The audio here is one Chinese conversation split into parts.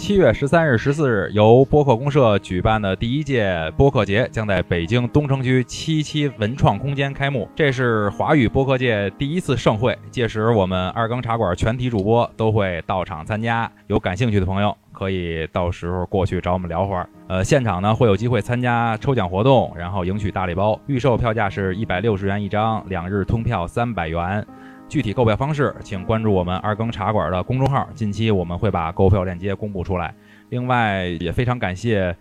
七月十三日、十四日，由播客公社举办的第一届播客节将在北京东城区七七文创空间开幕。这是华语播客界第一次盛会，届时我们二更茶馆全体主播都会到场参加。有感兴趣的朋友可以到时候过去找我们聊会儿。呃，现场呢会有机会参加抽奖活动，然后赢取大礼包。预售票价是一百六十元一张，两日通票三百元。具体购票方式，请关注我们二更茶馆的公众号，近期我们会把购票链接公布出来。另外，也非常感谢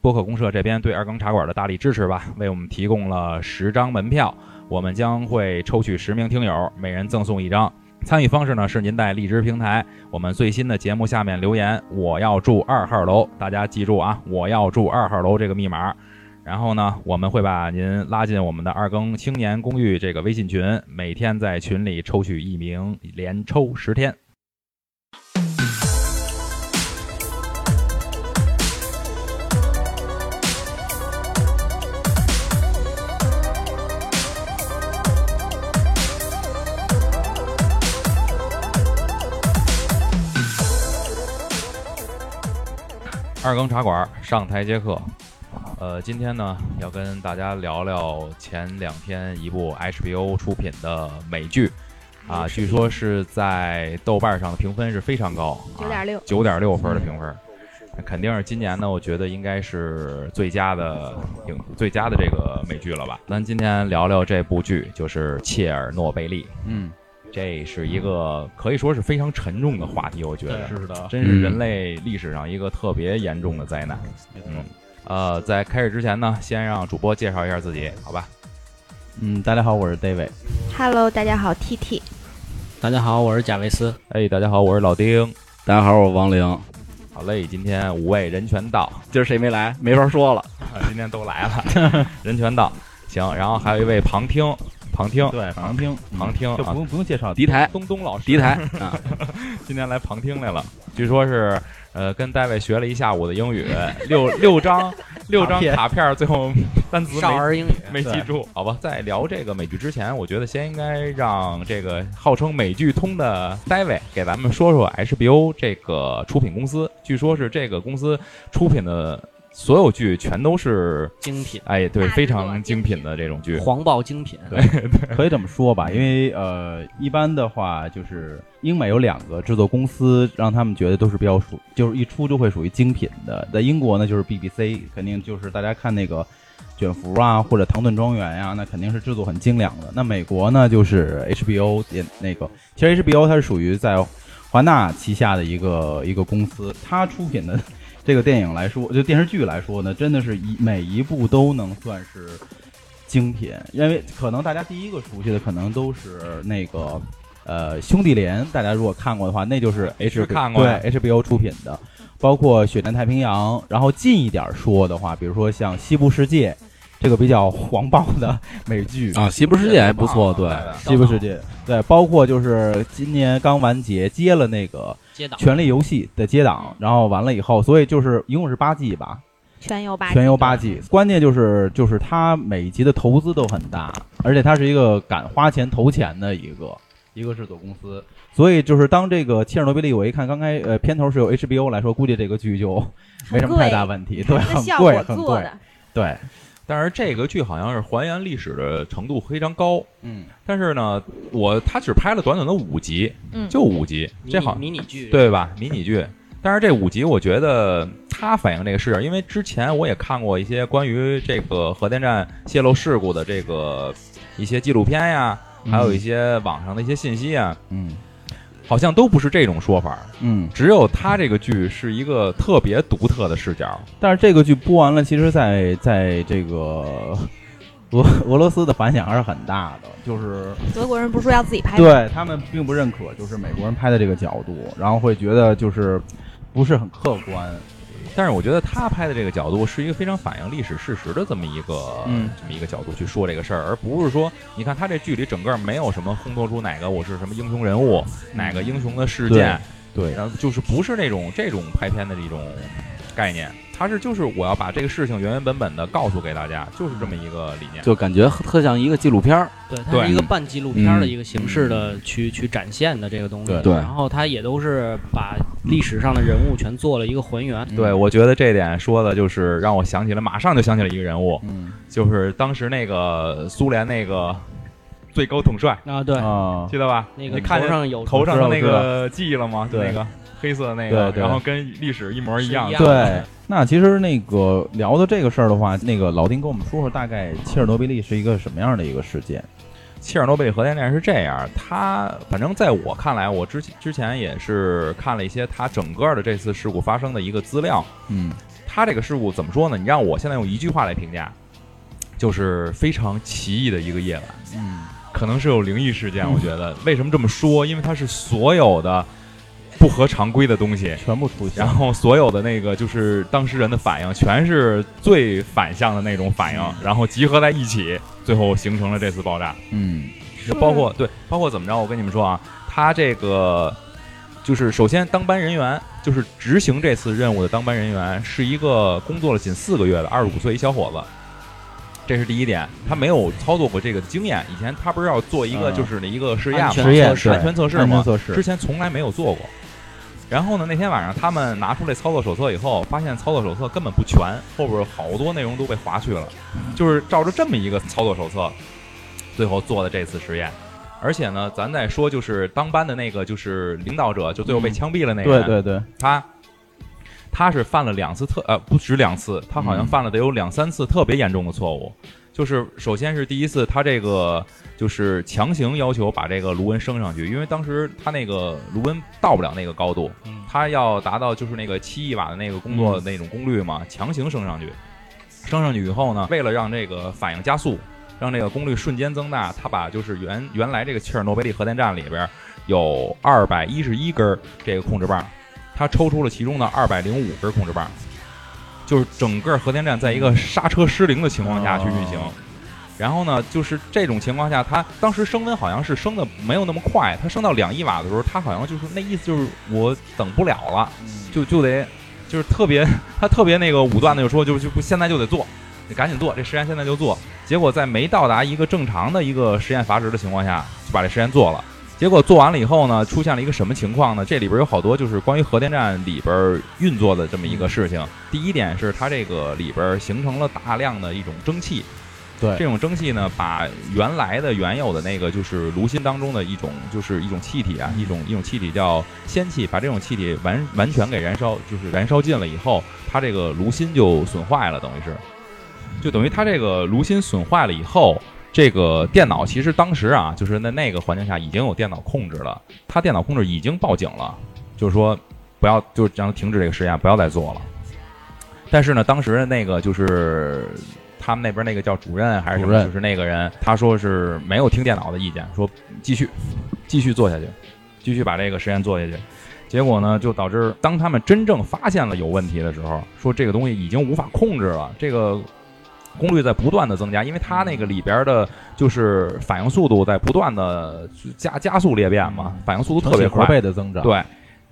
播客公社这边对二更茶馆的大力支持吧，为我们提供了十张门票，我们将会抽取十名听友，每人赠送一张。参与方式呢是您在荔枝平台我们最新的节目下面留言“我要住二号楼”，大家记住啊，“我要住二号楼”这个密码。然后呢，我们会把您拉进我们的二更青年公寓这个微信群，每天在群里抽取一名，连抽十天。二更茶馆上台接客。呃，今天呢要跟大家聊聊前两天一部 HBO 出品的美剧，啊，据说是在豆瓣上的评分是非常高，九点六，九点六分的评分，肯定是今年呢，我觉得应该是最佳的影最佳的这个美剧了吧？咱今天聊聊这部剧，就是《切尔诺贝利》。嗯，这是一个可以说是非常沉重的话题，我觉得。是的，真是人类历史上一个特别严重的灾难。嗯。呃，在开始之前呢，先让主播介绍一下自己，好吧？嗯，大家好，我是 David。Hello，大家好，T T。大家好，我是贾维斯。哎，大家好，我是老丁。大家好，我是王玲。好嘞，今天五位人全到，今儿谁没来？没法说了。今天都来了，人全到。行，然后还有一位旁听，旁听，对，旁听，旁听，就不用不用介绍。敌台，东东老师，敌台啊，今天来旁听来了，据说是。呃，跟大卫学了一下午的英语，六六张六张卡片，最后 单词少儿英语没记住，好吧。在聊这个美剧之前，我觉得先应该让这个号称美剧通的大卫给咱们说说 HBO 这个出品公司。据说是这个公司出品的。所有剧全都是精品，哎，对，非常精品的这种剧，黄暴精品，对，可以这么说吧。因为呃，一般的话就是英美有两个制作公司，让他们觉得都是比较属，就是一出就会属于精品的。在英国呢，就是 BBC，肯定就是大家看那个卷福啊，或者唐顿庄园呀，那肯定是制作很精良的。那美国呢，就是 HBO 也那个，其实 HBO 它是属于在华纳旗下的一个一个公司，它出品的。这个电影来说，就电视剧来说呢，真的是一每一部都能算是精品。因为可能大家第一个熟悉的可能都是那个呃兄弟连，大家如果看过的话，那就是 H 看过对 HBO 出品的，包括血战太平洋。然后近一点说的话，比如说像西部世界这个比较黄暴的美剧啊，西部世界还不错，对西部世界对，包括就是今年刚完结接了那个。权力游戏的接档，然后完了以后，所以就是一共是八季吧，全游八全游八季。关键就是就是它每一集的投资都很大，而且它是一个敢花钱投钱的一个一个制作公司。所以就是当这个切尔诺贝利，我一看刚开呃片头是有 HBO 来说，估计这个剧就没什么太大问题，对，很贵很贵，对。但是这个剧好像是还原历史的程度非常高，嗯，但是呢，我他只拍了短短的五集，嗯，就五集，这好迷你剧对吧？迷你剧，但是这五集我觉得它反映这个事因为之前我也看过一些关于这个核电站泄漏事故的这个一些纪录片呀，还有一些网上的一些信息啊，嗯。好像都不是这种说法，嗯，只有他这个剧是一个特别独特的视角。但是这个剧播完了，其实，在在这个 俄俄罗斯的反响还是很大的，就是德国人不是说要自己拍，对他们并不认可，就是美国人拍的这个角度，然后会觉得就是不是很客观。但是我觉得他拍的这个角度是一个非常反映历史事实的这么一个这么一个角度去说这个事儿，而不是说你看他这剧里整个没有什么烘托出哪个我是什么英雄人物，哪个英雄的事件，对，然后就是不是那种这种拍片的这种概念，他是就是我要把这个事情原原本本的告诉给大家，就是这么一个理念，就感觉特像一个纪录片儿，对，它是一个半纪录片的一个形式的去去展现的这个东西，对，然后它也都是把。历史上的人物全做了一个还原。对，我觉得这点说的就是让我想起了，马上就想起了一个人物，嗯就是当时那个苏联那个最高统帅，啊，对，啊，记得吧？那个你看头上有头上的那个记了吗？那个黑色的那个，对对然后跟历史一模一样一。样对，那其实那个聊到这个事儿的话，那个老丁跟我们说说，大概切尔诺贝利是一个什么样的一个事件？切尔诺贝利核电站是这样，它反正在我看来，我之之前也是看了一些它整个的这次事故发生的一个资料。嗯它这个事故怎么说呢？你让我现在用一句话来评价，就是非常奇异的一个夜晚。嗯可能是有灵异事件，我觉得。为什么这么说？因为它是所有的不合常规的东西，全部出现然。后所有的那个就是当事人的反应，全是最反向的那种反应，然后集合在一起，最后形成了这次爆炸。嗯就包括对，包括怎么着？我跟你们说啊，他这个就是首先当班人员，就是执行这次任务的当班人员，是一个工作了仅四个月的二十五岁一小伙子。这是第一点，他没有操作过这个经验。以前他不是要做一个嗯就是那一个试验嘛，测试安全测试嘛，安全测试之前从来没有做过。然后呢，那天晚上他们拿出来操作手册以后，发现操作手册根本不全，后边好多内容都被划去了，就是照着这么一个操作手册，最后做的这次实验。而且呢，咱再说就是当班的那个就是领导者，就最后被枪毙了那个人，对对对，他他是犯了两次特呃不止两次，他好像嗯犯了得有两三次特别严重的错误。就是首先是第一次，他这个就是强行要求把这个卢恩升上去，因为当时他那个卢恩到不了那个高度，嗯他要达到就是那个七亿瓦的那个工作的那种功率嘛，强行升上去。升上去以后呢，为了让这个反应加速，让这个功率瞬间增大，他把就是原原来这个切尔诺贝利核电站里边有二百一十一根儿这个控制棒，他抽出了其中的二百零五根控制棒，就是整个核电站在一个刹车失灵的情况下去运行。哦然后呢，就是这种情况下，它当时升温好像是升的没有那么快，它升到两亿瓦的时候，它好像就是那意思就是我等不了了，就就得就是特别 他特别那个武断的就说就就不现在就得做，你赶紧做这实验现在就做。结果在没到达一个正常的一个实验阀值的情况下，就把这实验做了。结果做完了以后呢，出现了一个什么情况呢？这里边有好多就是关于核电站里边运作的这么一个事情。第一点是它这个里边形成了大量的一种蒸汽，对这种蒸汽呢，把原来的原有的那个就是炉心当中的一种就是一种气体啊，一种一种气体叫氙气，把这种气体完完全给燃烧，就是燃烧尽了以后，它这个炉心就损坏了，等于是，就等于它这个炉心损坏了以后。这个电脑其实当时啊，就是在那个环境下已经有电脑控制了，他电脑控制已经报警了，就是说不要，就是让它停止这个实验，不要再做了。但是呢，当时的那个就是他们那边那个叫主任还是什么，就是那个人，他说是没有听电脑的意见，说继续继续做下去，继续把这个实验做下去。结果呢，就导致当他们真正发现了有问题的时候，说这个东西已经无法控制了，这个功率在不断的增加，因为它那个里边的就是反应速度在不断的加加速裂变嘛，反应速度特别快，倍的增长。对，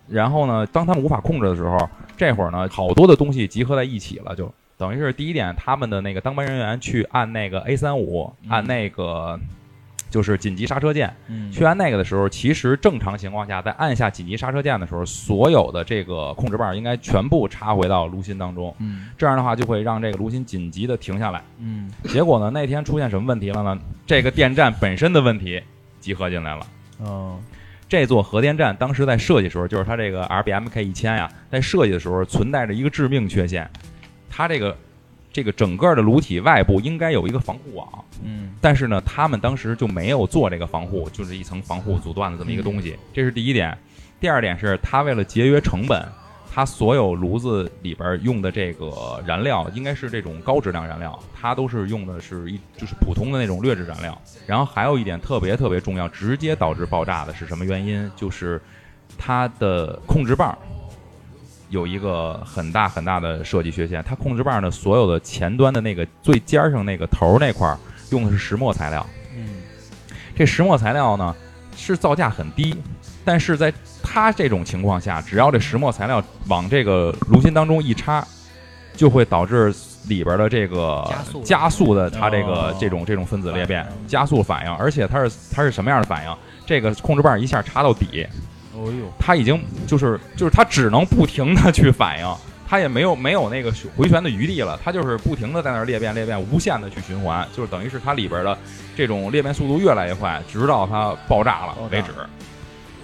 然后呢，当他们无法控制的时候，这会儿呢，好多的东西集合在一起了，就等于是第一点，他们的那个当班人员去按那个 A 三五，按那个就是紧急刹车键，嗯，去按那个的时候，其实正常情况下，在按下紧急刹车键的时候，所有的这个控制棒应该全部插回到炉心当中，嗯。这样的话就会让这个炉心紧急的停下来。嗯。结果呢，那天出现什么问题了呢？这个电站本身的问题集合进来了。哦。这座核电站当时在设计的时候，就是它这个 RBMK 一千呀，在设计的时候存在着一个致命缺陷，它这个这个整个的炉体外部应该有一个防护网，嗯但是呢，他们当时就没有做这个防护，就是一层防护阻断的这么一个东西，这是第一点。第二点是，它为了节约成本，它所有炉子里边用的这个燃料应该是这种高质量燃料，它都是用的是一就是普通的那种劣质燃料。然后还有一点特别特别重要，直接导致爆炸的是什么原因？就是它的控制棒有一个很大很大的设计缺陷，它控制棒的所有的前端的那个最尖儿上那个头儿那块儿用的是石墨材料。嗯这石墨材料呢是造价很低，但是在它这种情况下，只要这石墨材料往这个炉芯当中一插，就会导致里边的这个加速的它这个、哦这种这种分子裂变，加速反应，而且它是它是什么样的反应？这个控制棒一下插到底，哦呦，他已经就是就是他只能不停的去反应，他也没有没有那个回旋的余地了，他就是不停的在那儿裂变裂变，无限的去循环，就是等于是它里边的这种裂变速度越来越快，直到它爆炸了为止。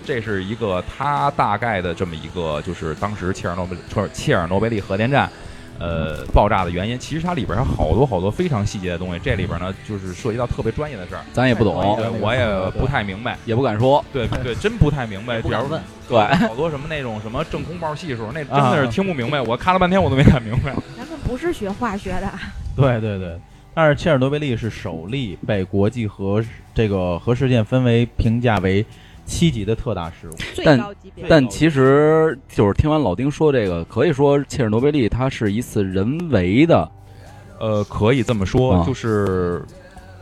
这是一个它大概的这么一个，就是当时切尔诺贝切切尔诺贝利核电站，呃，爆炸的原因。其实它里边有好多好多非常细节的东西，这里边呢就是涉及到特别专业的事儿，咱也不懂，对我也不太明白。也不敢说。对对，真不太明白。比如不敢问，对，好多什么那种什么正空爆系数，那真的是听不明白。我看了半天，我都没看明白。咱们不是学化学的，对对对。但是切尔诺贝利是首例被国际核这个核事件分为评价为七级的特大事故。最但高级别。但其实就是听完老丁说这个，可以说切尔诺贝利它是一次人为的，呃，可以这么说，啊就是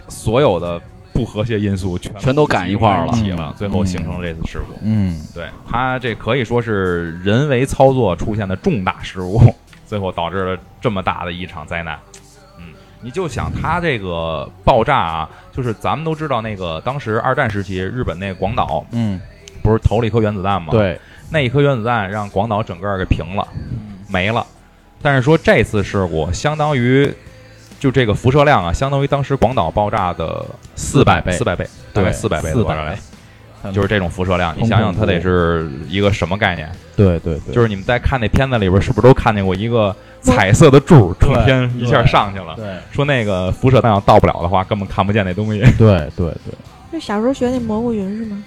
所有的不和谐因素全全都赶一块儿了起了，嗯最后形成了这次事故。嗯，对它这可以说是人为操作出现的重大失误，最后导致了这么大的一场灾难。嗯，你就想它这个爆炸啊，就是咱们都知道那个当时二战时期日本那广岛嗯，不是投了一颗原子弹吗？，对，那一颗原子弹让广岛整个给平了，没了。但是说这次事故相当于。就这个辐射量啊，相当于当时广岛爆炸的四百倍四百倍，大概对四百倍的四百，就是这种辐射量。你想想，它得是一个什么概念？对对对，就是你们在看那片子里边，是不是都看见过一个彩色的柱冲天一下上去了？对说那个辐射弹要到不了的话，根本看不见那东西。对对对，就小时候学那蘑菇云是吗？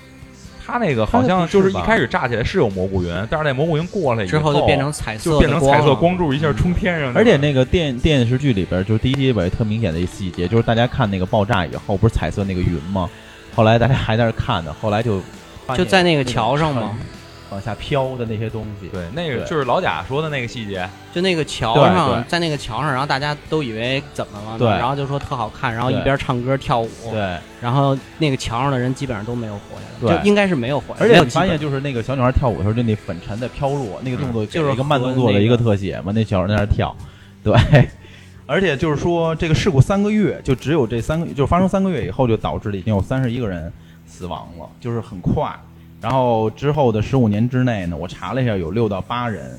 它那个好像就是一开始炸起来是有蘑菇云，但是那蘑菇云过来以之后就变成彩色的就变成彩色光柱，一下冲天上去了。而且那个电电视剧里边，就是第一集里边特明显的一细节，就是大家看那个爆炸以后，不是彩色那个云吗？后来大家还在那儿看呢，后来就就在那个桥上嘛，往下飘的那些东西。对，那个就是老贾说的那个细节，就那个桥上，在那个桥上，然后大家都以为怎么了呢？对然后就说特好看，然后一边唱歌跳舞，对，然后那个桥上的人基本上都没有活下来，对就应该是没有活下来。而且你发现，就是那个小女孩跳舞的时候，就那粉尘在飘落，那个动作就是一个慢动作的一个特写嘛，那小孩在那儿跳，对。而且就是说，这个事故三个月，就只有这三个，就发生三个月以后，就导致了已经有三十一个人死亡了，就是很快。然后之后的十五年之内呢，我查了一下，有六到八人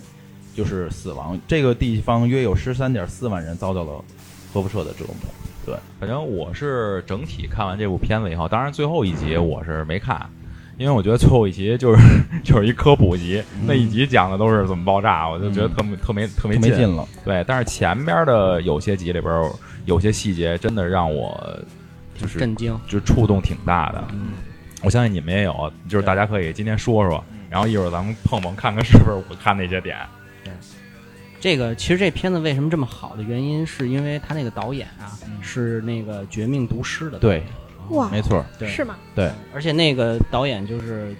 就是死亡。这个地方约有十三点四万人遭到了核辐射的折磨。对，反正我是整体看完这部片子以后，当然最后一集我是没看，因为我觉得最后一集就是 就是一科普集，嗯那一集讲的都是怎么爆炸，我就觉得特没特没特没劲。没劲了。对，但是前边的有些集里边儿有些细节真的让我就是震惊。就触动挺大的。嗯，我相信你们也有，就是大家可以今天说说嗯，然后一会儿咱们碰碰看看是不是我看那些点。这个其实这片子为什么这么好的原因，是因为他那个导演啊嗯是那个《绝命毒师》的导演对，哇，没错。对是吗？对，而且那个导演就是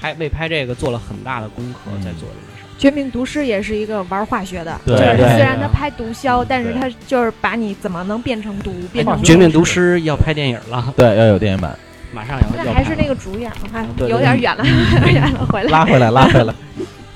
拍为拍这个做了很大的功课，嗯在做这个事儿。绝命毒师也是一个玩化学的，对就是对虽然他拍毒枭，但是他就是把你怎么能变成毒，变成绝命毒师要拍电影了，对，要有电影版，马上要要拍那还是那个主演，我看有点远了，远了，回来。拉回来，拉回来。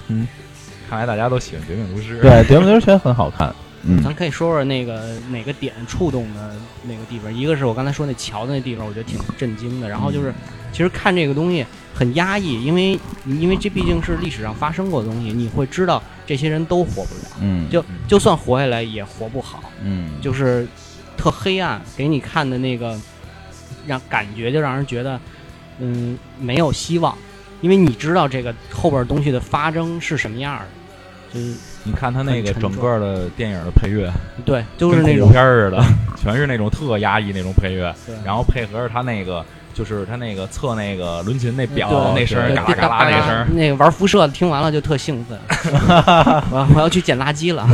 看来大家都喜欢《绝命毒师》。对，绝命毒师确实很好看。嗯咱可以说说那个哪个点触动的那个地方。一个是我刚才说那桥的那地方，我觉得挺震惊的。然后就是，其实看这个东西很压抑，因为因为这毕竟是历史上发生过的东西，你会知道这些人都活不了，嗯，就就算活下来也活不好，嗯，就是特黑暗，给你看的那个让感觉就让人觉得嗯没有希望，因为你知道这个后边东西的发生是什么样的，就是你看他那个整个的电影的配乐，对，就是那种片儿似的，全是那种特压抑那种配乐，然后配合着他那个。就是他那个测那个轮琴那表那声嘎啦嘎啦那声，那个玩辐射的听完了就特兴奋，我我要去捡垃圾了。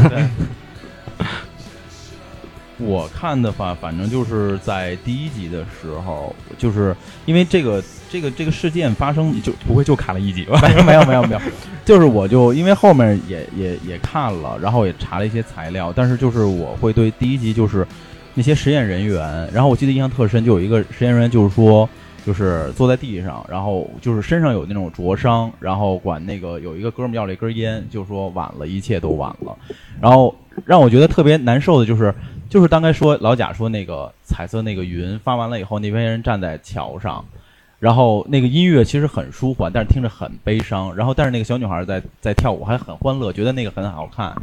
我看的话，反正就是在第一集的时候，就是因为这个这个这个事件发生，就不会就看了一集吧？没有没有没有没有，就是我就因为后面也也也看了，然后也查了一些材料，但是就是我会对第一集就是那些实验人员，然后我记得印象特深，就有一个实验人员就是说。就是坐在地上，然后就是身上有那种灼伤，然后管那个有一个哥们儿要了一根烟，就说晚了，一切都晚了。然后让我觉得特别难受的就是，就是刚才说老贾说那个彩色那个云发完了以后，那边人站在桥上，然后那个音乐其实很舒缓，但是听着很悲伤。然后但是那个小女孩在在跳舞还很欢乐，觉得那个很好看。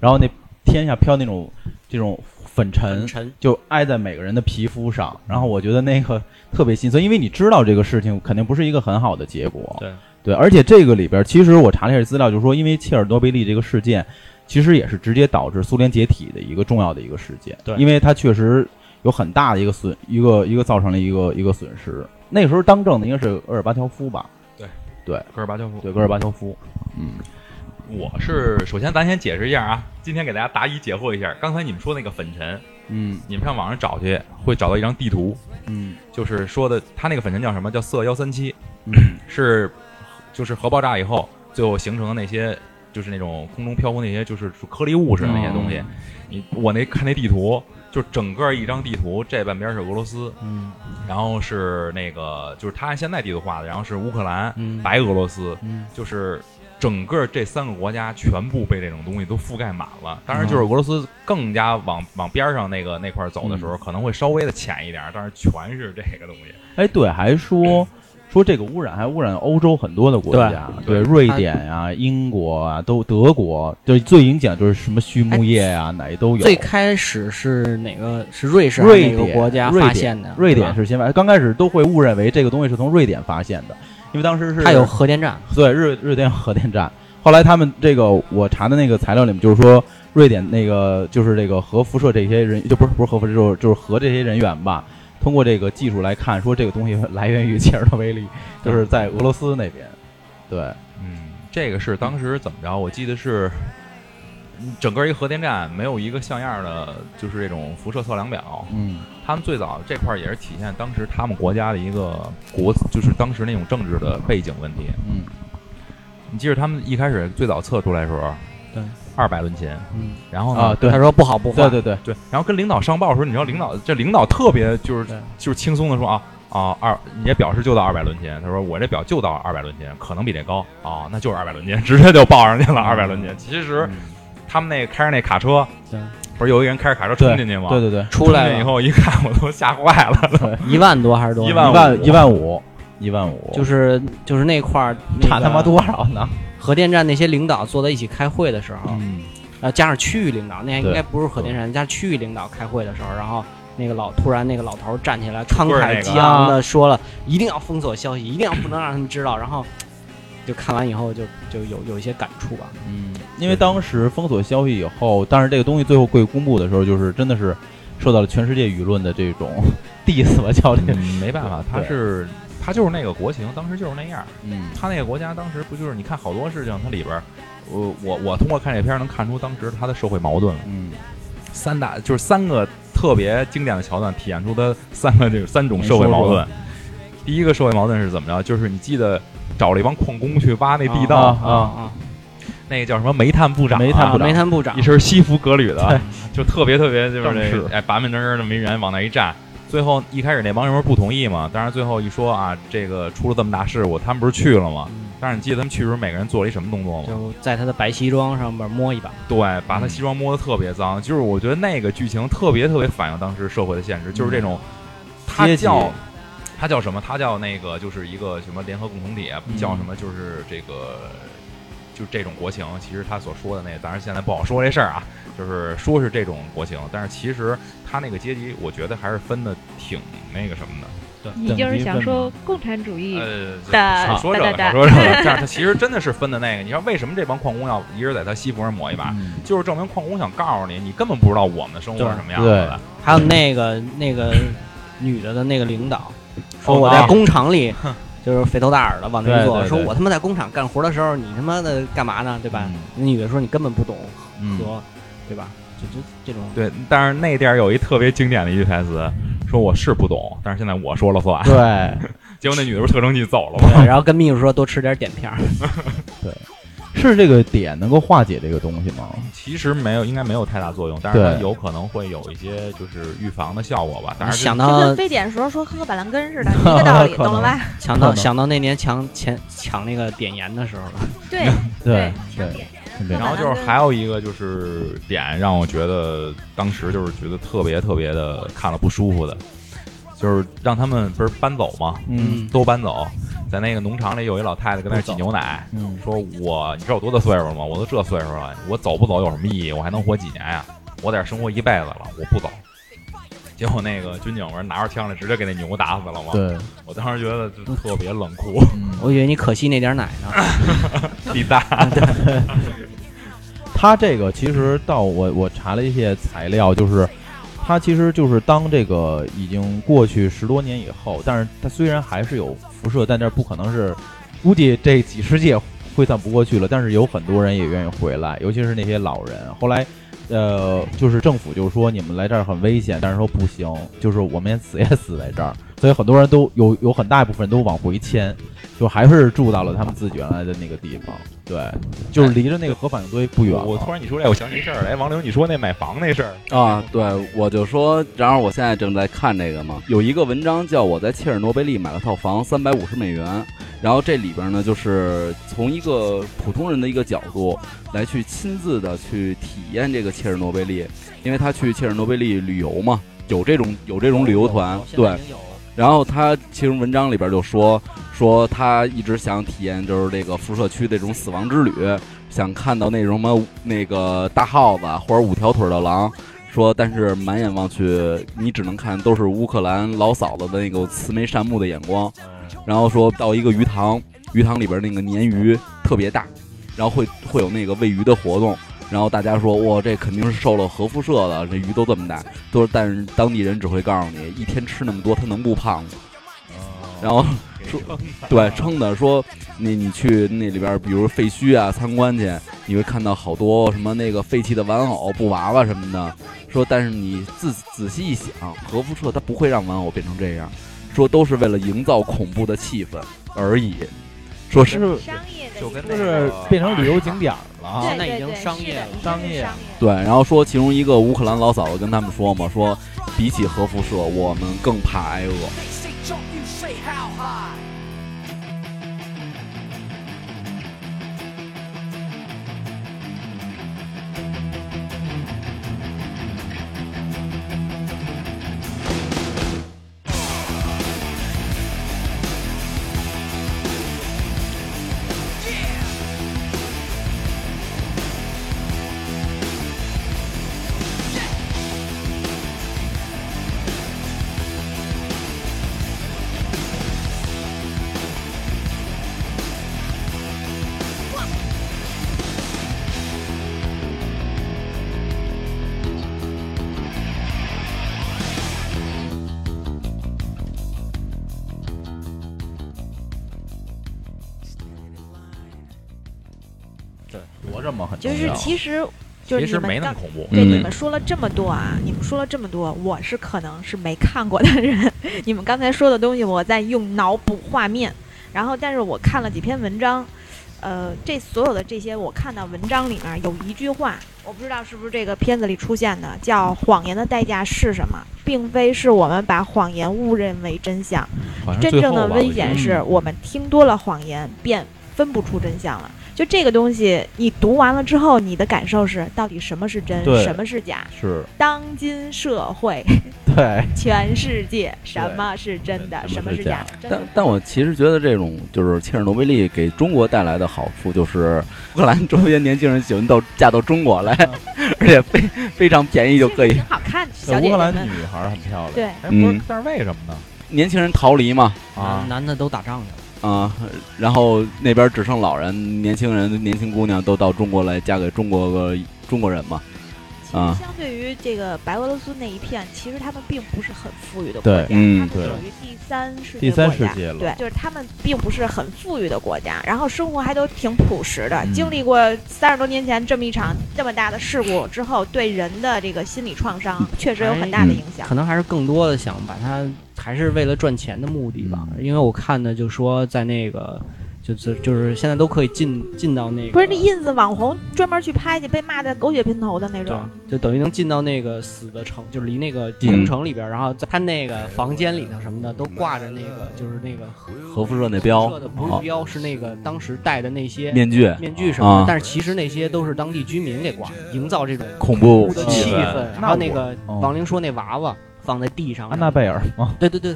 然后那天下飘那种这种粉尘就挨在每个人的皮肤上。然后我觉得那个特别心酸，因为你知道这个事情肯定不是一个很好的结果。对对，而且这个里边其实我查了一下资料，就是说因为切尔诺贝利这个事件，其实也是直接导致苏联解体的一个重要的一个事件。对因为它确实有很大的一个损，一个一个造成了一个一个损失。那个时候当政的应该是戈尔巴乔夫吧？对对戈尔巴乔夫。对，戈尔巴乔夫。嗯我是首先咱先解释一下啊，今天给大家答疑解惑一下。刚才你们说那个粉尘，嗯你们上网上找去会找到一张地图，嗯就是说的它那个粉尘叫什么？叫色幺三七，嗯是就是核爆炸以后最后形成的那些就是那种空中漂浮那些就是颗粒物似的那些东西。你我那看那地图，就整个一张地图，这半边是俄罗斯，嗯然后是那个就是他按现在地图画的，然后是乌克兰、嗯白俄罗斯，嗯就是整个这三个国家全部被这种东西都覆盖满了。当然，就是俄罗斯更加往往边上那个那块走的时候，可能会稍微的浅一点，但是全是这个东西。哎，对，还说 说这个污染还污染欧洲很多的国家，对对，瑞典呀、英国啊，都德国，就最影响就是什么畜牧业啊、哪都有。最开始是哪个？是瑞士还瑞个典国家发现的？瑞典是先发，刚开始都会误认为这个东西是从瑞典发现的，因为当时是它有核电站，对瑞瑞典有核电站。后来他们这个我查的那个材料里面就是说，瑞典那个就是这个核辐射这些人，就不是不是核辐射，就是就是核这些人员吧。通过这个技术来看，说这个东西来源于切尔诺贝利，就是在俄罗斯那边。对，嗯，这个是当时怎么着？我记得是嗯整个一个核电站没有一个像样的，就是这种辐射测量表。嗯他们最早这块儿也是体现当时他们国家的一个国，就是当时那种政治的背景问题。嗯你记得他们一开始最早测出来的时候，对，二百伦琴，嗯，然后呢啊，对。他说不好不坏，对对对，对，然后跟领导上报的时候，你知道领导这领导特别就是就是轻松的说啊啊二，你这表是就到二百轮琴，他说我这表就到二百轮琴，可能比这高。啊，那就是二百轮琴，直接就报上去了二百轮琴。其实他们那个开着那卡车，不是有一个人开着卡车冲进去吗？对对对，出来以后一看，我都吓坏了。一万多还是多少？一万一万五。一万五，一万五，就是就是那块儿那个差他妈多少呢？核电站那些领导坐在一起开会的时候，嗯。呃，加上区域领导，那应该不是核电站，加上区域领导开会的时候，然后那个老突然那个老头站起来，慷慨激昂的说了，一定要封锁消息，一定要不能让他们知道。然后就看完以后就就有有一些感触吧。嗯，因为当时封锁消息以后，但是这个东西最后会公布的时候，就是真的是受到了全世界舆论的这种 diss 吧，叫这个，嗯，没办法，他是他就是那个国情，当时就是那样。嗯他那个国家当时不就是你看好多事情，它里边儿，我我我通过看这片儿能看出当时他的社会矛盾了。嗯三大就是三个特别经典的桥段，体现出他三个这个三种社会矛盾。第一个社会矛盾是怎么着？就是你记得找了一帮矿工去挖那地道，啊啊啊！那个叫什么煤炭部长、啊，煤炭部长煤炭部长一身西服革履的，就特别特别就是那哎板板正正的没人往那一站。最后一开始那帮人不是不同意嘛，但是最后一说啊，这个出了这么大事故，他们不是去了吗？嗯但是你记得他们去的时候每个人做了一什么动作吗？就在他的白西装上面摸一把，对，把他西装摸得特别脏，就是我觉得那个剧情特别特别反映当时社会的现实，就是这种，他叫他叫什么？他叫那个就是一个什么联合共同体，嗯叫什么？就是这个。就这种国情，其实他所说的那个，当然现在不好说这事儿啊，就是说是这种国情，但是其实他那个阶级，我觉得还是分的挺那个什么的。你就是想说共产主义呃，的少说这个，哒哒哒少说这个，但是他其实真的是分的那个。你知道为什么这帮矿工要一直在他西服上抹一把？嗯就是证明矿工想告诉你，你根本不知道我们的生活是什么样子的。还有那个那个女的的那个领导说哦我在工厂里。就是肥头大耳的往那一坐，对对对说我他妈在工厂干活的时候，你他妈的干嘛呢？对吧？嗯那女的说你根本不懂嗯和，对吧？就就这种对，但是那地儿有一特别经典的一句台词，说我是不懂，但是现在我说了算。对，结果那女的不是特生气走了吗？对，然后跟秘书说多吃点碘片儿。是这个点能够化解这个东西吗？其实没有，应该没有太大作用，但是它对有可能会有一些就是预防的效果吧。当然是就想到跟非典时候说喝个板蓝根似的，一个道理，可能懂了吧？想到 想到那年抢抢抢那个碘盐的时候 了，对对抢对点，然后就是还有一个就是点让我觉得当时就是觉得特别特别的看了不舒服的，就是让他们不是搬走吗？嗯都搬走，在那个农场里有一老太太跟那儿挤牛奶，嗯，说我你知道我多大岁数吗？我都这岁数了，我走不走有什么意义？我还能活几年呀？我在这生活一辈子了，我不走。结果那个军警不是拿着枪来，直接给那牛打死了吗？对，我当时觉得就特别冷酷，嗯，我以为你可惜那点奶呢。地大。他这个其实到我我查了一些材料，就是他其实就是当这个已经过去十多年以后，但是他虽然还是有辐射，在那不可能是，估计这几十届会散不过去了。但是有很多人也愿意回来，尤其是那些老人。后来。呃，就是政府就说你们来这儿很危险，但是说不行，就是我们也死也死在这儿，所以很多人都有有很大一部分人都往回迁，就还是住到了他们自己原来的那个地方。对，就是离着那个核反应堆不远。我突然你说这，我想起一事儿来，王玲，你说那买房那事儿，啊，对，我就说，然而我现在正在看这个嘛，有一个文章叫我在切尔诺贝利买了套房，三百五十美元。然后这里边呢，就是从一个普通人的一个角度来去亲自的去体验这个切尔诺贝利，因为他去切尔诺贝利旅游嘛，有这种有这种旅游团，对。然后他其实文章里边就说说他一直想体验就是这个辐射区这种死亡之旅，想看到那什么那个大耗子或者五条腿的狼。说，但是满眼望去，你只能看都是乌克兰老嫂子的那个慈眉善目的眼光。然后说到一个鱼塘，鱼塘里边那个鲶鱼特别大，然后会会有那个喂鱼的活动。然后大家说，哇，这肯定是受了核辐射的，这鱼都这么大。都是，但是当地人只会告诉你，一天吃那么多，他能不胖吗？然后说，对，撑的说，你你去那里边，比如废墟啊参观去，你会看到好多什么那个废弃的玩偶、布娃娃什么的。说，但是你仔仔细一想，核辐射它不会让玩偶变成这样，说都是为了营造恐怖的气氛而已。说是商业的，就跟是变成旅游景点了啊。对那已经商业了。商业商对，然后说其中一个乌克兰老嫂子跟他们说嘛，说比起核辐射，我们更怕挨饿。就是其实就是你们刚没那么恐怖。对，嗯你们说了这么多啊，你们说了这么多，我是可能是没看过的人。你们刚才说的东西，我在用脑补画面，然后但是我看了几篇文章，呃，这所有的这些我看到文章里面有一句话，我不知道是不是这个片子里出现的，叫“谎言的代价是什么”，并非是我们把谎言误认为真相，真正的危险是我们听多了谎言，便分不出真相了。就这个东西，你读完了之后，你的感受是到底什么是真，什么是假？是当今社会，对，全世界什么是真的，什什么是假？但但我其实觉得这种就是切尔诺贝利给中国带来的好处，就是乌克兰周边年轻人喜欢到嫁到中国来，而且非非常便宜就可以挺。好看，小姐姐乌克兰。女孩儿很漂亮。对，哎，不是嗯，但是为什么呢？年轻人逃离嘛，啊，男的都打仗去了。啊、然后那边只剩老人，年轻人、年轻姑娘都到中国来嫁给中国个中国人嘛。其啊实相对于这个白俄罗斯那一片，其实他们并不是很富裕的国家，嗯他们属于第三世界第三国家世界了对，就是他们并不是很富裕的国家，然后生活还都挺朴实的。嗯经历过三十多年前这么一场这么大的事故之后，对人的这个心理创伤确实有很大的影响可。能还是更多的想把它，还是为了赚钱的目的吧。因为我看的就说在那个，就是就是现在都可以进进到那个，不是那 ins 网红专门去拍去，被骂的狗血喷头的那对种。，就等于能进到那个死的城，就是离那个京城里边，然后在他那个房间里头什么的都挂着那个，就是那个核辐射那标射的不是标，是那个当时戴的那些面具面具什么的啊，但是其实那些都是当地居民给挂的，营造这种恐怖的气氛然后。那个哦王玲说那娃娃，放在地上。安娜贝尔吗？对对对，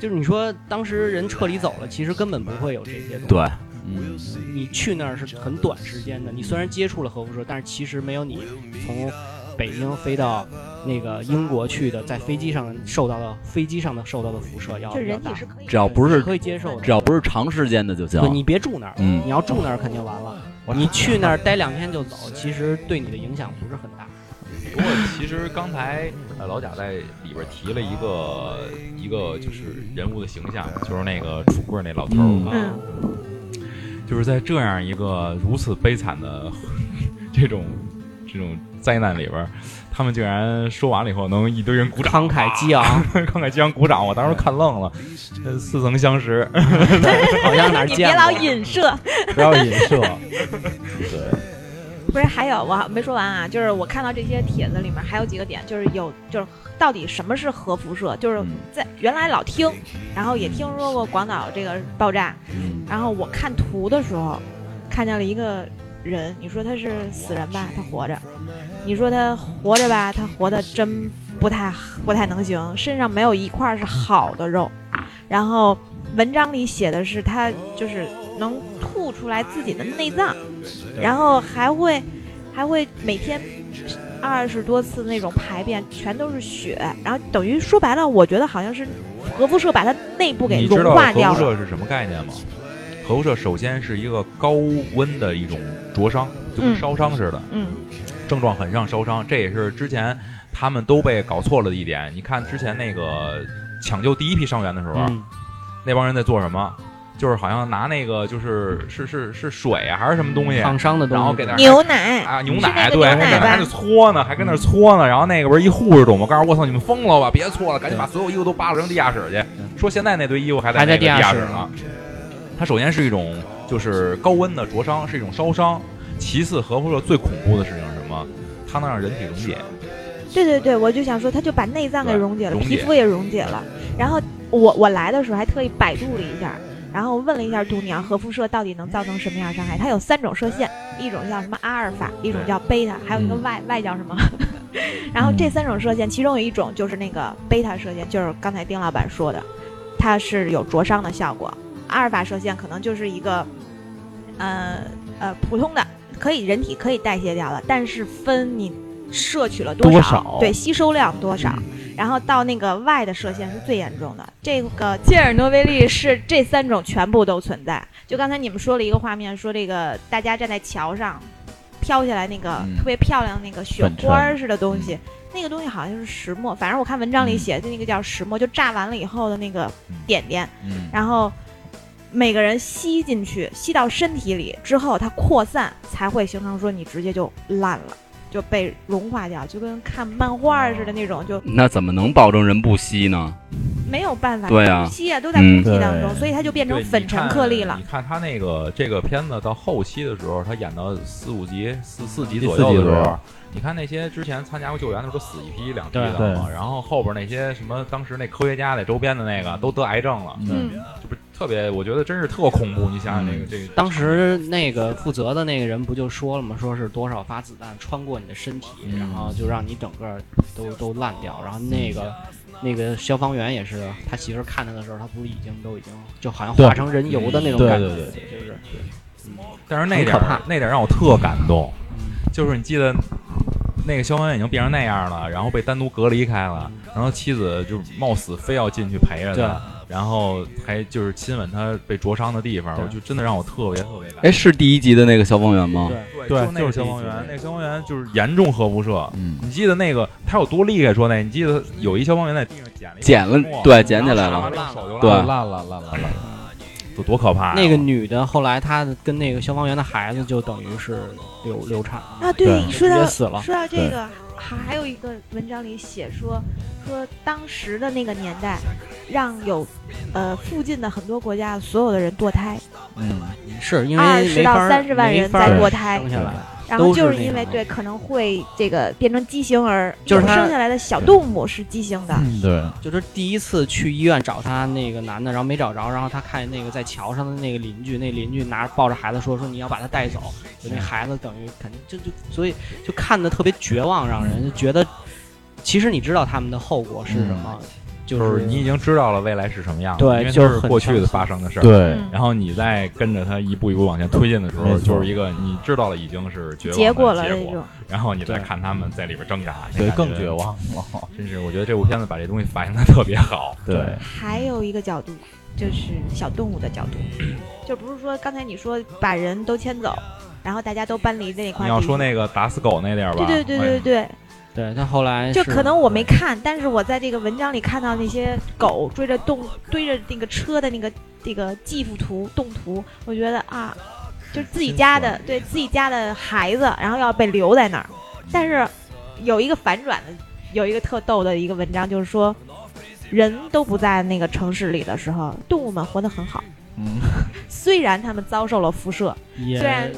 就是你说当时人撤离走了，其实根本不会有这些东西。对，嗯，你去那儿是很短时间的，你虽然接触了核辐射，但是其实没有你从北京飞到那个英国去的，在飞机上受到的飞机上的受到的辐射要大。体是可以只要不是可以接受的，只要不是长时间的就行对。你别住那儿，嗯你要住那儿肯定完了。你去那儿待两天就走，其实对你的影响不是很大。不过其实刚才呃老贾在里边提了一个一个就是人物的形象，就是那个橱柜那老头儿，嗯嗯，就是在这样一个如此悲惨的这种这种灾难里边，他们竟然说完了以后能一堆人鼓掌，慷慨激昂，慷慨激昂鼓掌，我当时看愣了，呃似曾相识。好像哪儿 你别老见过。影射。不要影射。对，不是，还有我还没说完啊，就是我看到这些帖子里面还有几个点，就是有就是到底什么是核辐射，就是嗯。在原来老听，然后也听说过广岛这个爆炸，嗯。然后我看图的时候看见了一个人，你说他是死人吧，他活着；你说他活着吧，他活的真不太不太能行，身上没有一块是好的肉。然后文章里写的是他就是能吐出来自己的内脏，然后还会还会每天二十多次那种排便，全都是血，然后等于说白了，我觉得好像是核辐射把它内部给融化掉了。核辐射是什么概念吗？核辐射首先是一个高温的一种灼伤，就跟嗯烧伤似的，嗯症状很像烧伤。这也是之前他们都被搞错了的一点。你看之前那个抢救第一批伤员的时候，嗯，那帮人在做什么？就是好像拿那个就是是是是水啊，还是什么东西，烫伤的东西，然后给那牛奶啊牛奶，对，还在那搓呢，还跟那搓呢。然后那个不是一护士懂吗？告诉我操，你们疯了吧？别搓了，赶紧把所有衣服都扒拉扔地下室去。说现在那堆衣服还在那个地地下室呢。它首先是一种就是高温的灼伤，是一种烧伤。其次，核辐射最恐怖的事情是什么？它能让人体溶解。对对对，我就想说，他就把内脏给溶解了，解皮肤也溶解了。然后我我来的时候还特意百度了一下，然后问了一下度娘，核辐射到底能造成什么样的伤害？它有三种射线，一种叫什么阿尔法，一种叫贝塔，还有一个嗯 Y、Y 叫什么？然后这三种射线，其中有一种就是那个贝塔射线，就是刚才丁老板说的，它是有灼伤的效果。阿尔法射线可能就是一个，呃呃普通的，可以人体可以代谢掉的，但是分你摄取了少，多少对吸收量多少。然后到那个外的射线是最严重的，这个切尔诺贝利是这三种全部都存在。就刚才你们说了一个画面，说这个大家站在桥上，飘下来那个嗯。特别漂亮的那个雪花儿似的东西，那个东西好像是石墨，反正我看文章里写的那个叫石墨，就炸完了以后的那个点点，嗯，然后每个人吸进去，吸到身体里之后，它扩散才会形成说你直接就烂了，就被融化掉，就跟看漫画似的那种，就那怎么能保证人不吸呢？没有办法对啊吸啊，都在空气嗯当中，对所以它就变成对粉尘颗粒了你。看他那个这个片子到后期的时候，他演到四五集、四四集第左四集左右右的时候，你看那些之前参加过救援的时候死一批两批的对嘛，然后后边那些什么当时那科学家在周边的那个都得癌症了，嗯，这不是特别？我觉得真是特恐怖。你想想这个这个，当时那个负责的那个人不就说了吗？说是多少发子弹穿过你的身体，嗯然后就让你整个都都烂掉。然后那个那个消防员也是，他媳妇儿看他的时候，他不是已经都已经就好像化成人油的那种感觉，对对对就是但是那点那点儿让我特感动，就是你记得那个消防员已经变成那样了，然后被单独隔离开了，然后妻子就冒死非要进去陪着他，然后还就是亲吻他被灼伤的地方，我就真的让我特别特别感。哎，是第一集的那个消防员吗？对对，对那个就是消防员，那个消防员就是严重核辐射。嗯，你记得那个他有多厉害？说那，你记得有一消防员在地上捡了一捡了对捡起来了对烂了，烂了烂了烂了，多多可怕呀！那个女的后来她跟那个消防员的孩子就等于是流流产了，啊，对，说到死了。说到这个，还还有一个文章里写说，说当时的那个年代，让有呃附近的很多国家所有的人堕胎，嗯，是因为二十到三十万人在堕胎。然后就是是因为对可能会这个变成畸形儿，就是他生下来的小动物是畸形的，嗯对，就是第一次去医院找他那个男的，然后没找着，然后他看见那个在桥上的那个邻居，那邻居拿着抱着孩子说说你要把他带走，就那孩子等于肯定就就所以就看的特别绝望，让人就觉得其实你知道他们的后果是什么，就就是你已经知道了未来是什么样的，对因为就是过去的发生的事儿。对嗯然后你再跟着他一步一步往前推进的时候，就是一个你知道了已经是绝望结果了结果。然后你再看他们在里边挣扎，对，更绝。望了。真是，我觉得这部片子把这东西反映的特别好。对，还有一个角度，就是小动物的角度，就不是说刚才你说把人都牵走，然后大家都搬离那块地。你要说那个打死狗那点儿吧？对对对对哎对，对，但后来就可能我没看，但是我在这个文章里看到那些狗追着动追着那个车的那个这个继父图动图，我觉得啊，就是自己家的对自己家的孩子，然后要被留在那儿。但是有一个反转的，有一个特逗的一个文章，就是说人都不在那个城市里的时候，动物们活得很好。嗯，虽然他们遭受了辐射，虽然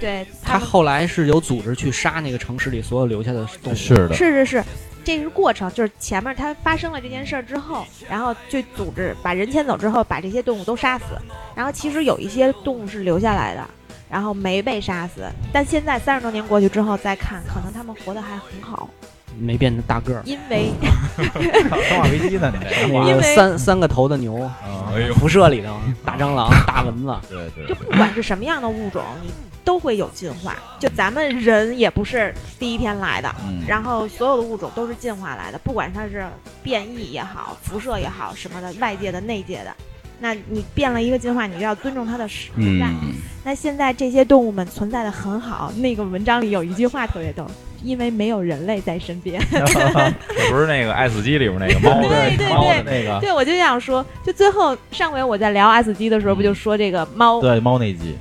对他后来是有组织去杀那个城市里所有留下的动物。是的，是是是，这是过程，就是前面他发生了这件事儿之后，然后就组织把人牵走之后，把这些动物都杀死。然后其实有一些动物是留下来的，然后没被杀死。但现在三十多年过去之后再看，可能他们活得还很好，没变成大个儿。因为生化危机呢，你这那个因为三三个头的牛，啊，哎呦，辐射里头大蟑螂、大蚊子，对对就不管是什么样的物种，你都会有进化。就咱们人也不是第一天来的，嗯，然后所有的物种都是进化来的，不管它是变异也好，辐射也好，什么的，外界的、内界的。那你变了一个进化，你就要尊重它的存在。嗯，那现在这些动物们存在的很好。那个文章里有一句话特别逗，因为没有人类在身边。这不是那个《爱死机》里边那个猫 对对猫的对那个，对，我就想说，就最后上回我在聊爱死机的时候，不就说这个猫，对猫那集，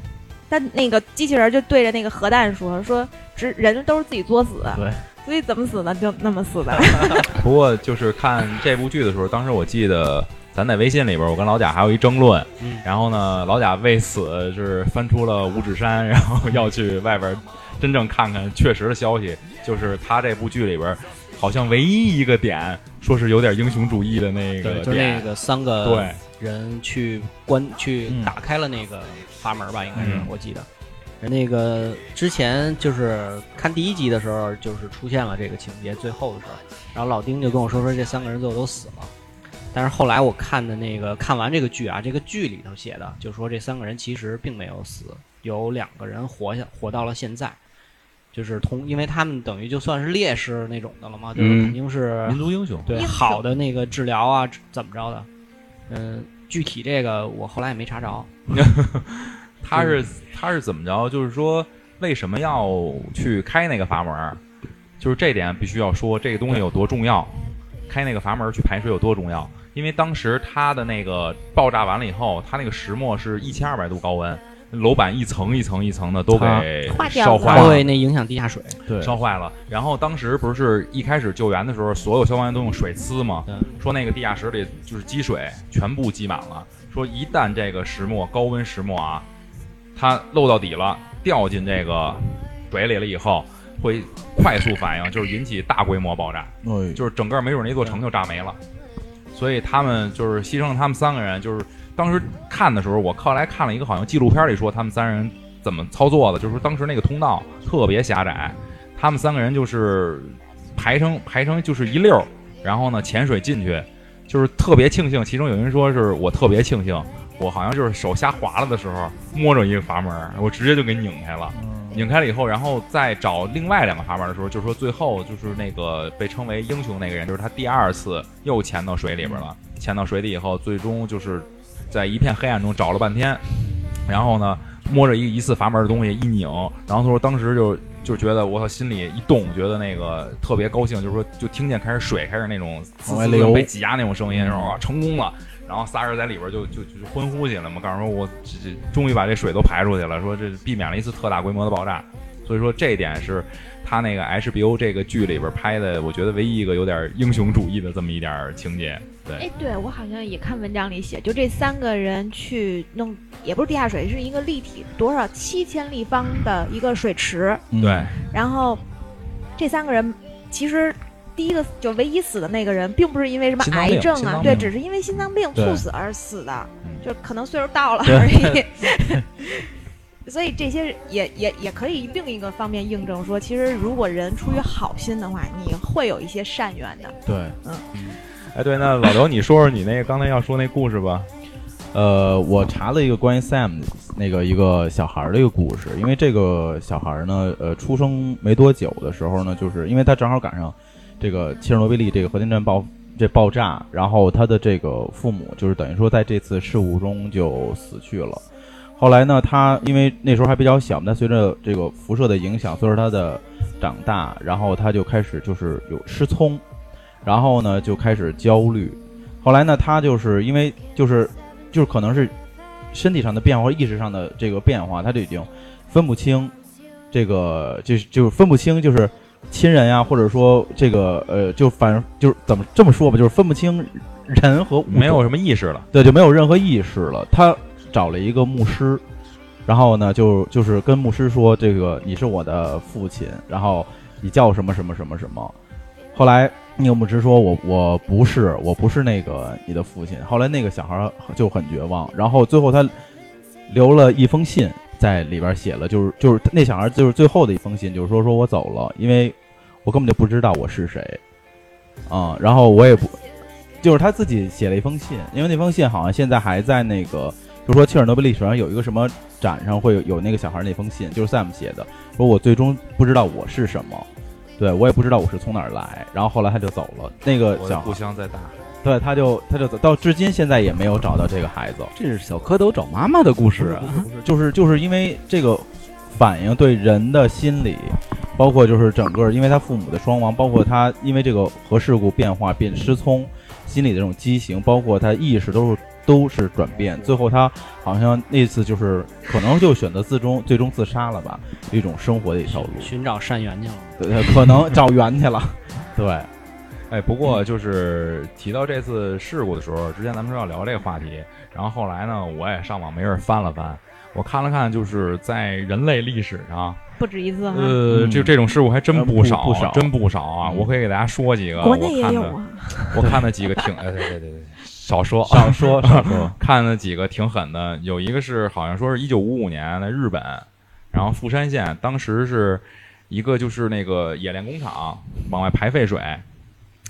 但那个机器人就对着那个核弹说，说只人都是自己作死，对，所以怎么死呢？就那么死的。不过就是看这部剧的时候，当时我记得咱在微信里边，我跟老贾还有一争论。嗯然后呢，老贾为此就是翻出了五指山，然后要去外边真正看看确实的消息，就是他这部剧里边好像唯一一个点说是有点英雄主义的那个对，就是那。个三个对，人去关去嗯打开了那个阀门吧，应该是嗯我记得。那个之前就是看第一集的时候，就是出现了这个情节，最后的时候，然后老丁就跟我说说这三个人最后都死了。但是后来我看的那个看完这个剧啊，这个剧里头写的就说这三个人其实并没有死，有两个人活下活到了现在，就是同因为他们等于就算是烈士那种的了嘛，就是嗯肯定是民族英雄，对好的那个治疗啊，怎么着的？嗯，具体这个我后来也没查着。他是他是怎么着？就是说为什么要去开那个阀门？就是这点必须要说，这个东西有多重要。开那个阀门去排水有多重要？因为当时它的那个爆炸完了以后，它那个石墨是一千二百度高温，楼板一层一层一层的都给烧坏了。对那影响地下水。对，烧坏了，然后当时不是一开始救援的时候，所有消防员都用水呲吗？说那个地下室里就是积水全部积满了，说一旦这个石墨高温石墨啊，它漏到底了，掉进这个水里了以后，会快速反应，就是引起大规模爆炸，哎，就是整个没准那座城就炸没了。所以他们就是牺牲了他们三个人，就是当时看的时候，我后来看了一个好像纪录片里说他们三人怎么操作的，就是说当时那个通道特别狭窄，他们三个人就是排成排成就是一溜儿，然后呢潜水进去，就是特别庆幸。其中有人说是我特别庆幸，我好像就是手瞎滑了的时候摸着一个阀门儿，我直接就给拧开了。拧开了以后，然后再找另外两个阀门的时候，就是说最后就是那个被称为英雄那个人，就是他第二次又潜到水里边了。潜到水底以后，最终就是在一片黑暗中找了半天，然后呢摸着一个疑似阀门的东西一拧，然后他说当时就就觉得我操心里一动，觉得那个特别高兴，就是说就听见开始水开始那种滋滋被挤压那种声音，然后啊成功了。然后仨人在里边就就就欢呼起来嘛，告诉说我这这终于把这水都排出去了，说这避免了一次特大规模的爆炸。所以说这一点是他那个 HBO 这个剧里边拍的，我觉得唯一一个有点英雄主义的这么一点情节。对，哎，对我好像也看文章里写，就这三个人去弄，也不是地下水，是一个立体多少七千立方的一个水池，嗯对，然后这三个人其实。第一个就唯一死的那个人，并不是因为什么癌症啊，对，只是因为心脏病猝死而死的嗯，就可能岁数到了 而已。所以这些也也也可以另一个方面印证说，其实如果人出于好心的话，你会有一些善缘的。对，嗯哎，对，那老刘，你说说你那个刚才要说那故事吧。呃，我查了一个关于 Sam 那个一个小孩儿的一个故事，因为这个小孩儿呢，呃，出生没多久的时候呢，就是因为他正好赶上这个切尔诺贝利这个核电站爆这爆炸，然后他的这个父母就是等于说在这次事故中就死去了。后来呢，他因为那时候还比较小，但随着这个辐射的影响，随着他的长大，然后他就开始就是有失聪，然后呢就开始焦虑。后来呢，他就是因为就是就是可能是身体上的变化意识上的这个变化，他就已经分不清这个就是就是分不清就是亲人呀，或者说这个呃，就反正就是怎么这么说吧，就是分不清人和物没有什么意识了，对，就没有任何意识了。他找了一个牧师，然后呢，就就是跟牧师说：“这个你是我的父亲，然后你叫什么什么什么什么。”后来那个牧师说：“我我不是，我不是那个你的父亲。”后来那个小孩就很绝望，然后最后他留了一封信在里边写了，就是就是那小孩就是最后的一封信，就是说说我走了，因为我根本就不知道我是谁啊、然后我也不。就是他自己写了一封信，因为那封信好像现在还在那个，就说切尔诺贝利史上有一个什么展上会有有那个小孩那封信，就是 Sam 写的，说我最终不知道我是什么，对我也不知道我是从哪儿来，然后后来他就走了。那个小我的故乡在大海。对他就他就走到至今现在也没有找到这个孩子，这是小蝌蚪找妈妈的故事啊！就是就是因为这个反应对人的心理，包括就是整个因为他父母的双亡，包括他因为这个核事故变化变失聪，心理的这种畸形，包括他意识都是都是转变，最后他好像那次就是可能就选择自终最终自杀了吧，一种生活的一条路，寻找善缘去了。对，可能找缘去了，对，哎，不过就是提到这次事故的时候，之前咱们说要聊这个话题，然后后来呢，我也上网没事儿翻了翻，我看了看，就是在人类历史上，不止一次哈。呃，嗯。就这种事故还真呃不不少，不少。真不少啊！嗯我可以给大家说几个，国内也我看啊，我看的几个挺，哎，对对对对，少说，少说 少说，看了几个挺狠的，有一个是好像说是一九五五年的日本，然后富山县当时是一个就是那个冶炼工厂往外排废水，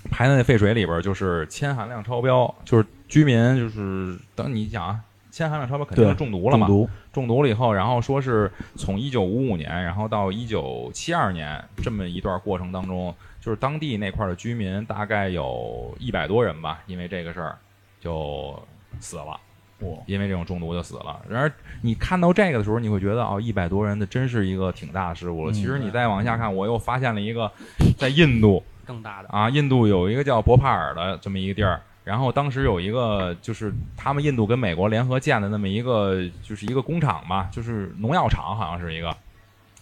排的那废水里边就是铅含量超标，就是居民就是等你想啊，铅含量超标肯定是中毒了嘛，中毒，中毒了以后，然后说是从一九五五年，然后到一九七二年这么一段过程当中，就是当地那块儿的居民大概有一百多人吧，因为这个事儿就死了。因为这种中毒就死了。然而，你看到这个的时候，你会觉得哦，一百多人的真是一个挺大的事故了。嗯其实你再往下看，我又发现了一个，在印度更大的，啊，印度有一个叫博帕尔的这么一个地儿，然后当时有一个就是他们印度跟美国联合建的那么一个就是一个工厂吧，就是农药厂，好像是一个，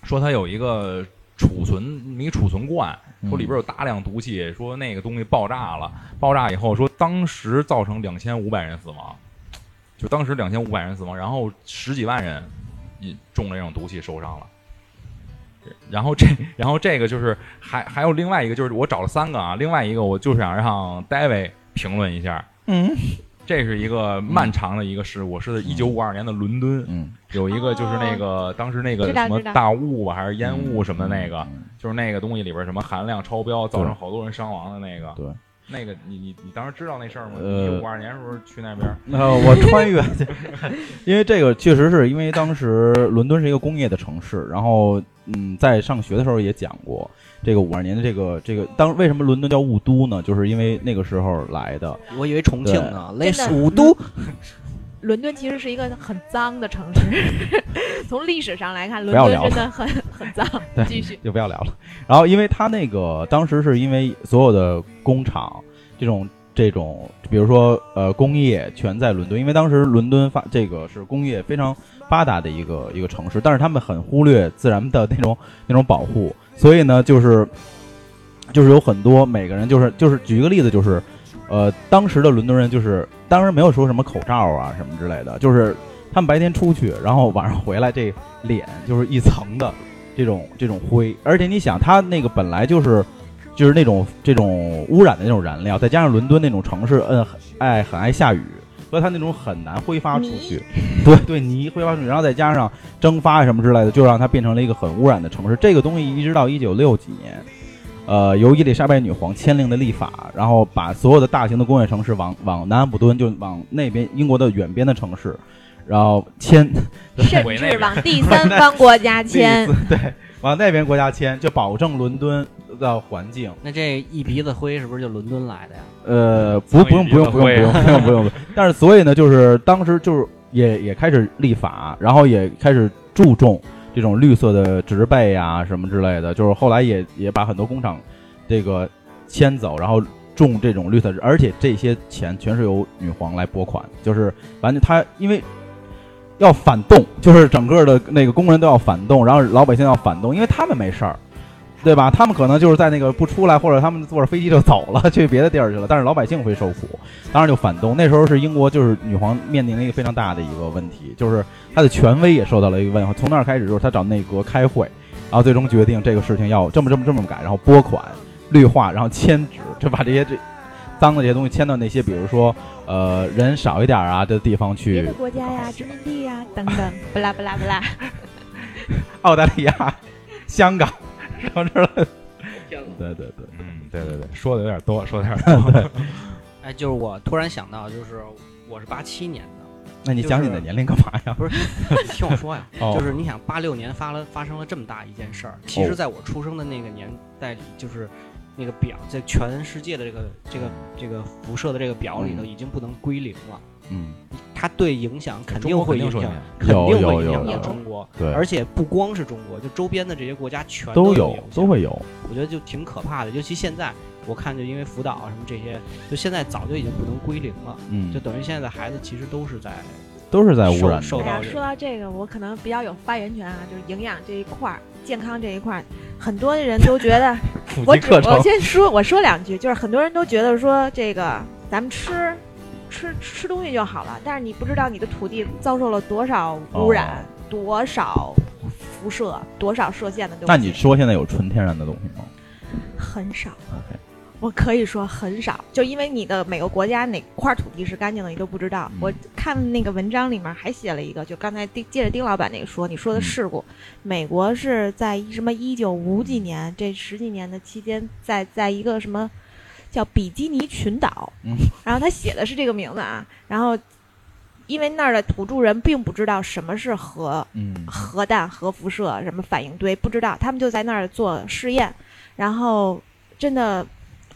说它有一个储存一储存罐，说里边有大量毒气，说那个东西爆炸了，爆炸以后说当时造成两千五百人死亡，就当时两千五百人死亡，然后十几万人因中了这种毒气受伤了。然后这，然后这个就是还还有另外一个，就是我找了三个啊，另外一个我就想让 David 评论一下，嗯这是一个漫长的一个事故，是一九五二年的伦敦，嗯，有一个就是那个当时那个什么大雾吧，还是烟雾什么的那个，嗯就是那个东西里边什么含量超标，造成好多人伤亡的那个。对，那个你你你当时知道那事儿吗？呃一九五二年时候去那边，呃，我穿越，因为这个确实是因为当时伦敦是一个工业的城市，然后嗯，在上学的时候也讲过这个五二年的这个这个当为什么伦敦叫雾都呢？就是因为那个时候来的，我以为重庆呢，类似真的五都，伦敦其实是一个很脏的城市，从历史上来看，伦敦真的很很脏 对。继续，就不要聊了。然后因为他那个当时是因为所有的工厂这种。这种，比如说，呃，工业全在伦敦，因为当时伦敦发这个是工业非常发达的一个一个城市，但是他们很忽略自然的那种那种保护，所以呢，就是 就是有很多每个人就是就是举一个例子，就是呃，当时的伦敦人就是当时没有说什么口罩啊什么之类的，就是他们白天出去，然后晚上回来，这脸就是一层的这种这种灰，而且你想，他那个本来就是就是那种这种污染的那种燃料，再加上伦敦那种城市，嗯，爱很爱下雨，所以它那种很难挥发出去。对对，泥挥发出去，然后再加上蒸发什么之类的，就让它变成了一个很污染的城市。这个东西一直到一九六几年，呃，由伊丽莎白女皇签订的立法，然后把所有的大型的工业城市往往南安普敦，就往那边英国的远边的城市，然后迁 甚至往第三方国家迁 对，往那边国家迁，就保证伦敦的环境。那这一鼻子灰是不是就伦敦来的呀？呃，不不用不用不用不用不用不用，但是所以呢，就是当时就是也也开始立法，然后也开始注重这种绿色的植被啊什么之类的，就是后来也也把很多工厂这个迁走，然后种这种绿色植，而且这些钱全是由女皇来拨款，就是完全她因为。要反动，就是整个的那个工人都要反动，然后老百姓要反动，因为他们没事儿，对吧？他们可能就是在那个不出来，或者他们坐着飞机就走了，去别的地儿去了。但是老百姓会受苦，当然就反动。那时候是英国，就是女皇面临了一个非常大的一个问题，就是她的权威也受到了一个问号。从那儿开始，就是她找内阁开会，然后最终决定这个事情要这么这么这么改，然后拨款、绿化，然后迁址，就把这些这脏的这些东西迁到那些，比如说呃人少一点啊的地方去别去的，国家呀、殖民地呀等等，不啦不啦不啦。澳大利亚、香港 什么之类的。对对对。嗯，对对对，说的有点多，说的有点多。哎，就是我突然想到，就是我是八七年的，那你讲你的年龄干嘛呀？不是，你听我说呀，哦就是你想八六年发了发生了这么大一件事儿，其实在我出生的那个年代里，就是那个表在全世界的这个这个这个辐射的这个表里头已经不能归零了，嗯，它对影响肯定会影响肯定会影响中国，对，而且不光是中国，就周边的这些国家全都有都会有。我觉得就挺可怕的，尤其现在我看，就因为辅导啊什么这些，就现在早就已经不能归零了，嗯。就，等于现在的孩子其实都是在都是在污染受受中哎呀，到这说到这个，我可能比较有发言权啊，就是营养这一块儿、健康这一块儿，很多人都觉得，普我只及课程我先说我说两句，就是很多人都觉得说这个咱们吃吃吃东西就好了，但是你不知道你的土地遭受了多少污染、多少辐射、多少射线的东西。那你说现在有纯天然的东西吗很少。？OK，我可以说很少，就因为你的每个国家哪块土地是干净的，你都不知道。嗯我看那个文章里面还写了一个，就刚才丁接着丁老板那个说，你说的嗯事故，美国是在什么一九五几年这十几年的期间，在在一个什么叫比基尼群岛，嗯然后他写的是这个名字啊，然后因为那儿的土著人并不知道什么是核，嗯核弹、核辐射什么反应堆，不知道，他们就在那儿做试验，然后真的，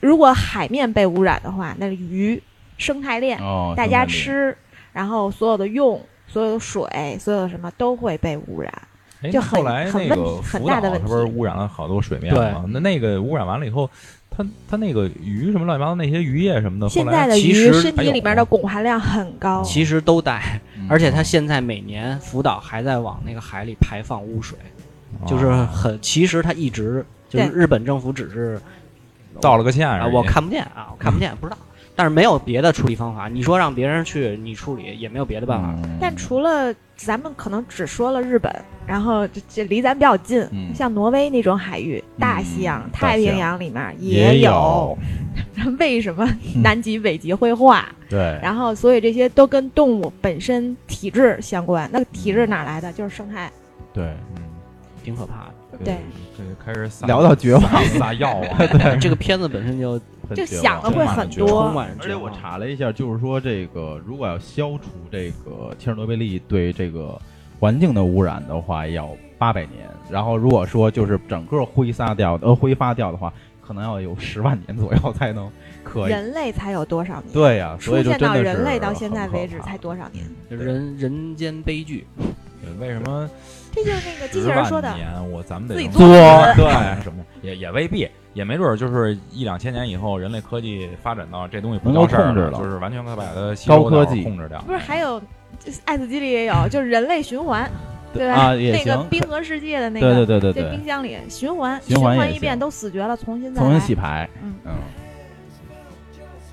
如果海面被污染的话，那鱼生态链，哦，大家吃，然后所有的用、所有的水、所有的什么都会被污染。哎，就很后来那个福岛很大的问题。它不是污染了好多水面对。吗？那那个污染完了以后，它它那个鱼什么乱七八糟那些渔业什么的，后来现在的鱼其实身体里面的汞含量很高，其实都带，嗯而且它现在每年福岛还在往那个海里排放污水，就是哦很，其实它一直就是日本政府只是道了个歉啊，而已我看不见啊，我看不见，不知道。但是没有别的处理方法，你说让别人去你处理也没有别的办法。嗯但除了咱们可能只说了日本，然后这这离咱比较近，嗯像挪威那种海域、大西洋、嗯太平洋里面也有。为什么南极、北极会化？对，然后，所以这些都跟动物本身体质相关。那个体质哪来的？就是生态。对，嗯，挺可怕的。对，这就开始撒聊到绝望撒撒药啊，这个片子本身就就想的会很多而且我。查了一下，就是说这个如果要消除这个切尔诺贝利对这个环境的污染的话，要八百年。然后如果说就是整个挥发掉呃挥发掉的话，可能要有十万年左右才能可以。人类才有多少年？对呀、所出以就现到人类到现在为止才多少年？就是人人间悲剧，对为什么这就是那个机器人说的我咱们得用自己作作对什么也也未必，也没准儿就是一两千年以后，人类科技发展到这东西不叫事儿控制了就是完全可以把它高科技控制掉。不是还有就是爱斯基里也有，就是人类循环，对吧？啊那个冰河世界的那个，对对对对对冰，箱里循环循环一遍都死绝了，重新再重新来洗牌，嗯嗯，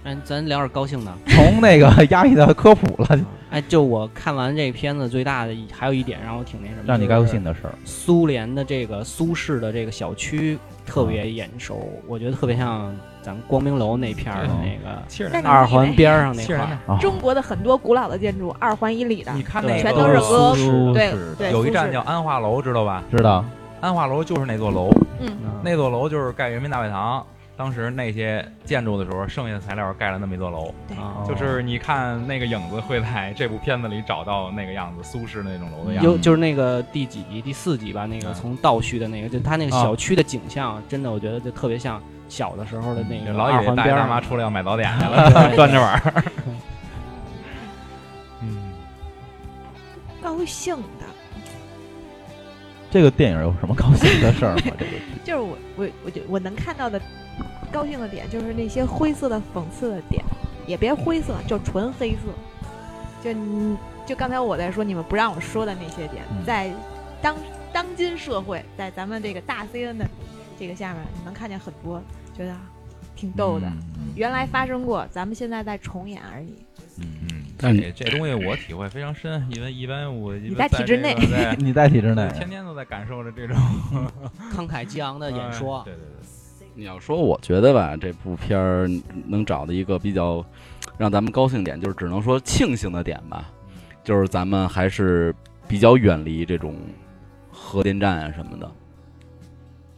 哎，咱聊点高兴的。从那个压抑的科普了，哎，就我看完这片子最大的还有一点让我挺那什么，让你高兴的事儿。苏联的这个苏式的这个小区特别眼熟，我觉得特别像咱们光明楼那片儿的那个二环边儿上那块儿中国的很多古老的建筑，二环以里的你，看那全都是个俄对，有一站叫安化楼，知道吧？知道安化楼就是那座楼，嗯，那座楼就是盖人民大会堂。当时那些建筑的时候，剩下的材料盖了那么一座楼，啊就是你看那个影子会在这部片子里找到那个样子，苏式那种楼的样子。有就是那个第几集第四集吧，那个嗯。从倒叙的那个，就他那个啊小区的景象，真的我觉得就特别像小的时候的那个老以为大爷二环边大妈出来要买早点去了，端着碗儿。嗯，高兴的，这个电影有什么高兴的事儿吗？这个 就是我我我就我能看到的高兴的点，就是那些灰色的讽刺的点，也别灰色，就纯黑色。就你就刚才我在说你们不让我说的那些点，嗯在当当今社会，在咱们这个大 CN 的这个下面，你能看见很多觉得挺逗的。嗯原来发生过，咱们现在在重演而已。嗯嗯，但这这东西我体会非常深，因为一般我 你在体制内在你在体制内，天天都在感受着这种慷慨激昂的演说。对对对，你要说，我觉得吧，这部片儿能找到一个比较让咱们高兴点，就是只能说庆幸的点吧，就是咱们还是比较远离这种核电站啊什么的。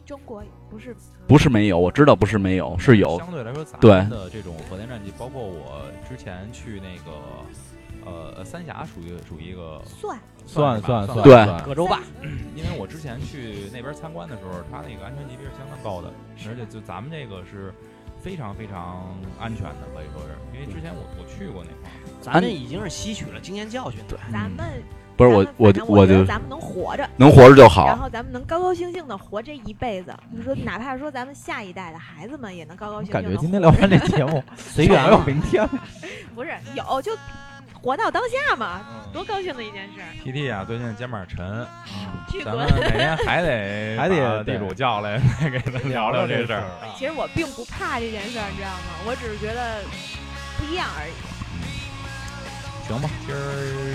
中国不是不是没有，我知道不是没有，是有。相对来说，咱们的这种核电站机，包括我之前去那个呃三峡，属于属于一个算。算算算，对。算葛洲坝，因为我之前去那边参观的时候，它那个安全级别是相当高的，而且就咱们这个是非常非常安全的，可以说是，因为之前我我去过那块儿，咱们已经是吸取了经验教训。对，咱们不是我我我就觉得咱们能活着，能活着就好然。后咱们能高高兴兴的活这一辈子。你说，哪怕说咱们下一代的孩子们也能高高兴兴。感觉今天聊完这 节目，随缘没有嘛。明天。不是有就活到当下嘛，多高兴的一件事。T T 啊，最近肩膀沉，咱们！哪天还得还得地主叫来给他聊聊这事儿。其实我并不怕这件事儿，你知道吗？我只是觉得不一样而已。行吧，今儿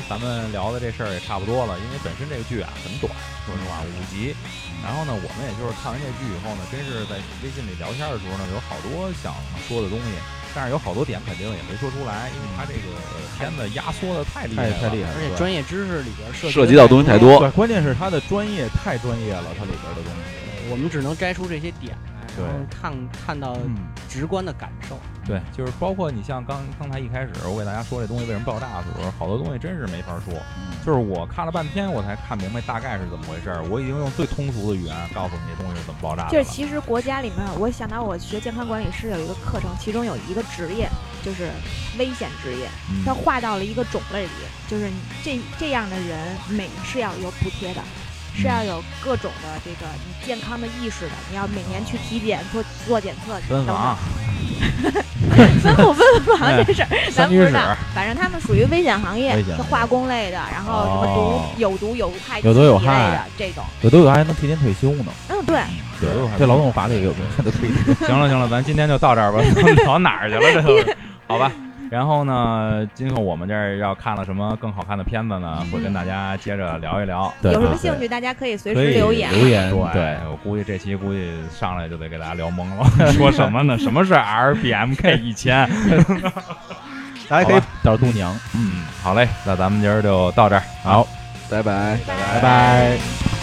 咱们聊的这事儿也差不多了，因为本身这个剧啊很短，说实话五集。然后呢，我们也就是看完这剧以后呢，真是在微信里聊天的时候呢，有好多想说的东西，但是有好多点肯定也没说出来，因为它这个片子压缩的太厉害了，太太厉害了，而且专业知识里边涉涉及到东西太多对，关键是它的专业太专业了，它里边的东西。我们只能摘出这些点来，然后看看到嗯，直观的感受。对，就是包括你像刚刚才一开始我给大家说这东西为什么爆炸的时候，好多东西真是没法说。就是我看了半天，我才看明白大概是怎么回事儿。我已经用最通俗的语言告诉你这东西是怎么爆炸的了。就是其实国家里面，我想到我学健康管理师有一个课程，其中有一个职业就是危险职业，嗯它划到了一个种类里，就是这这样的人每是要有补贴的。是要有各种的这个你健康的意识的，你要每年去体检、做做检测等等。分不分房这事儿咱不知道，反正他们属于危险行业是化工类的，然后什么哦毒、有毒有害有毒有害的害这种。有毒有还能提前退休呢。嗯，对，有毒有害，这劳动法里也有明确的规定。行了行了，咱今天就到这儿吧，跑哪儿去了？这好吧。然后呢，今后我们这儿要看了什么更好看的片子呢？会跟大家接着聊一聊。对有什么兴趣大家可以随时留言。留言，对，对，我估计这期估计上来就得给大家聊懵了，说什么呢？什么是 RBMK 一千？大家可以找度娘。嗯，好嘞，那咱们今儿就到这儿，好，拜拜。拜拜。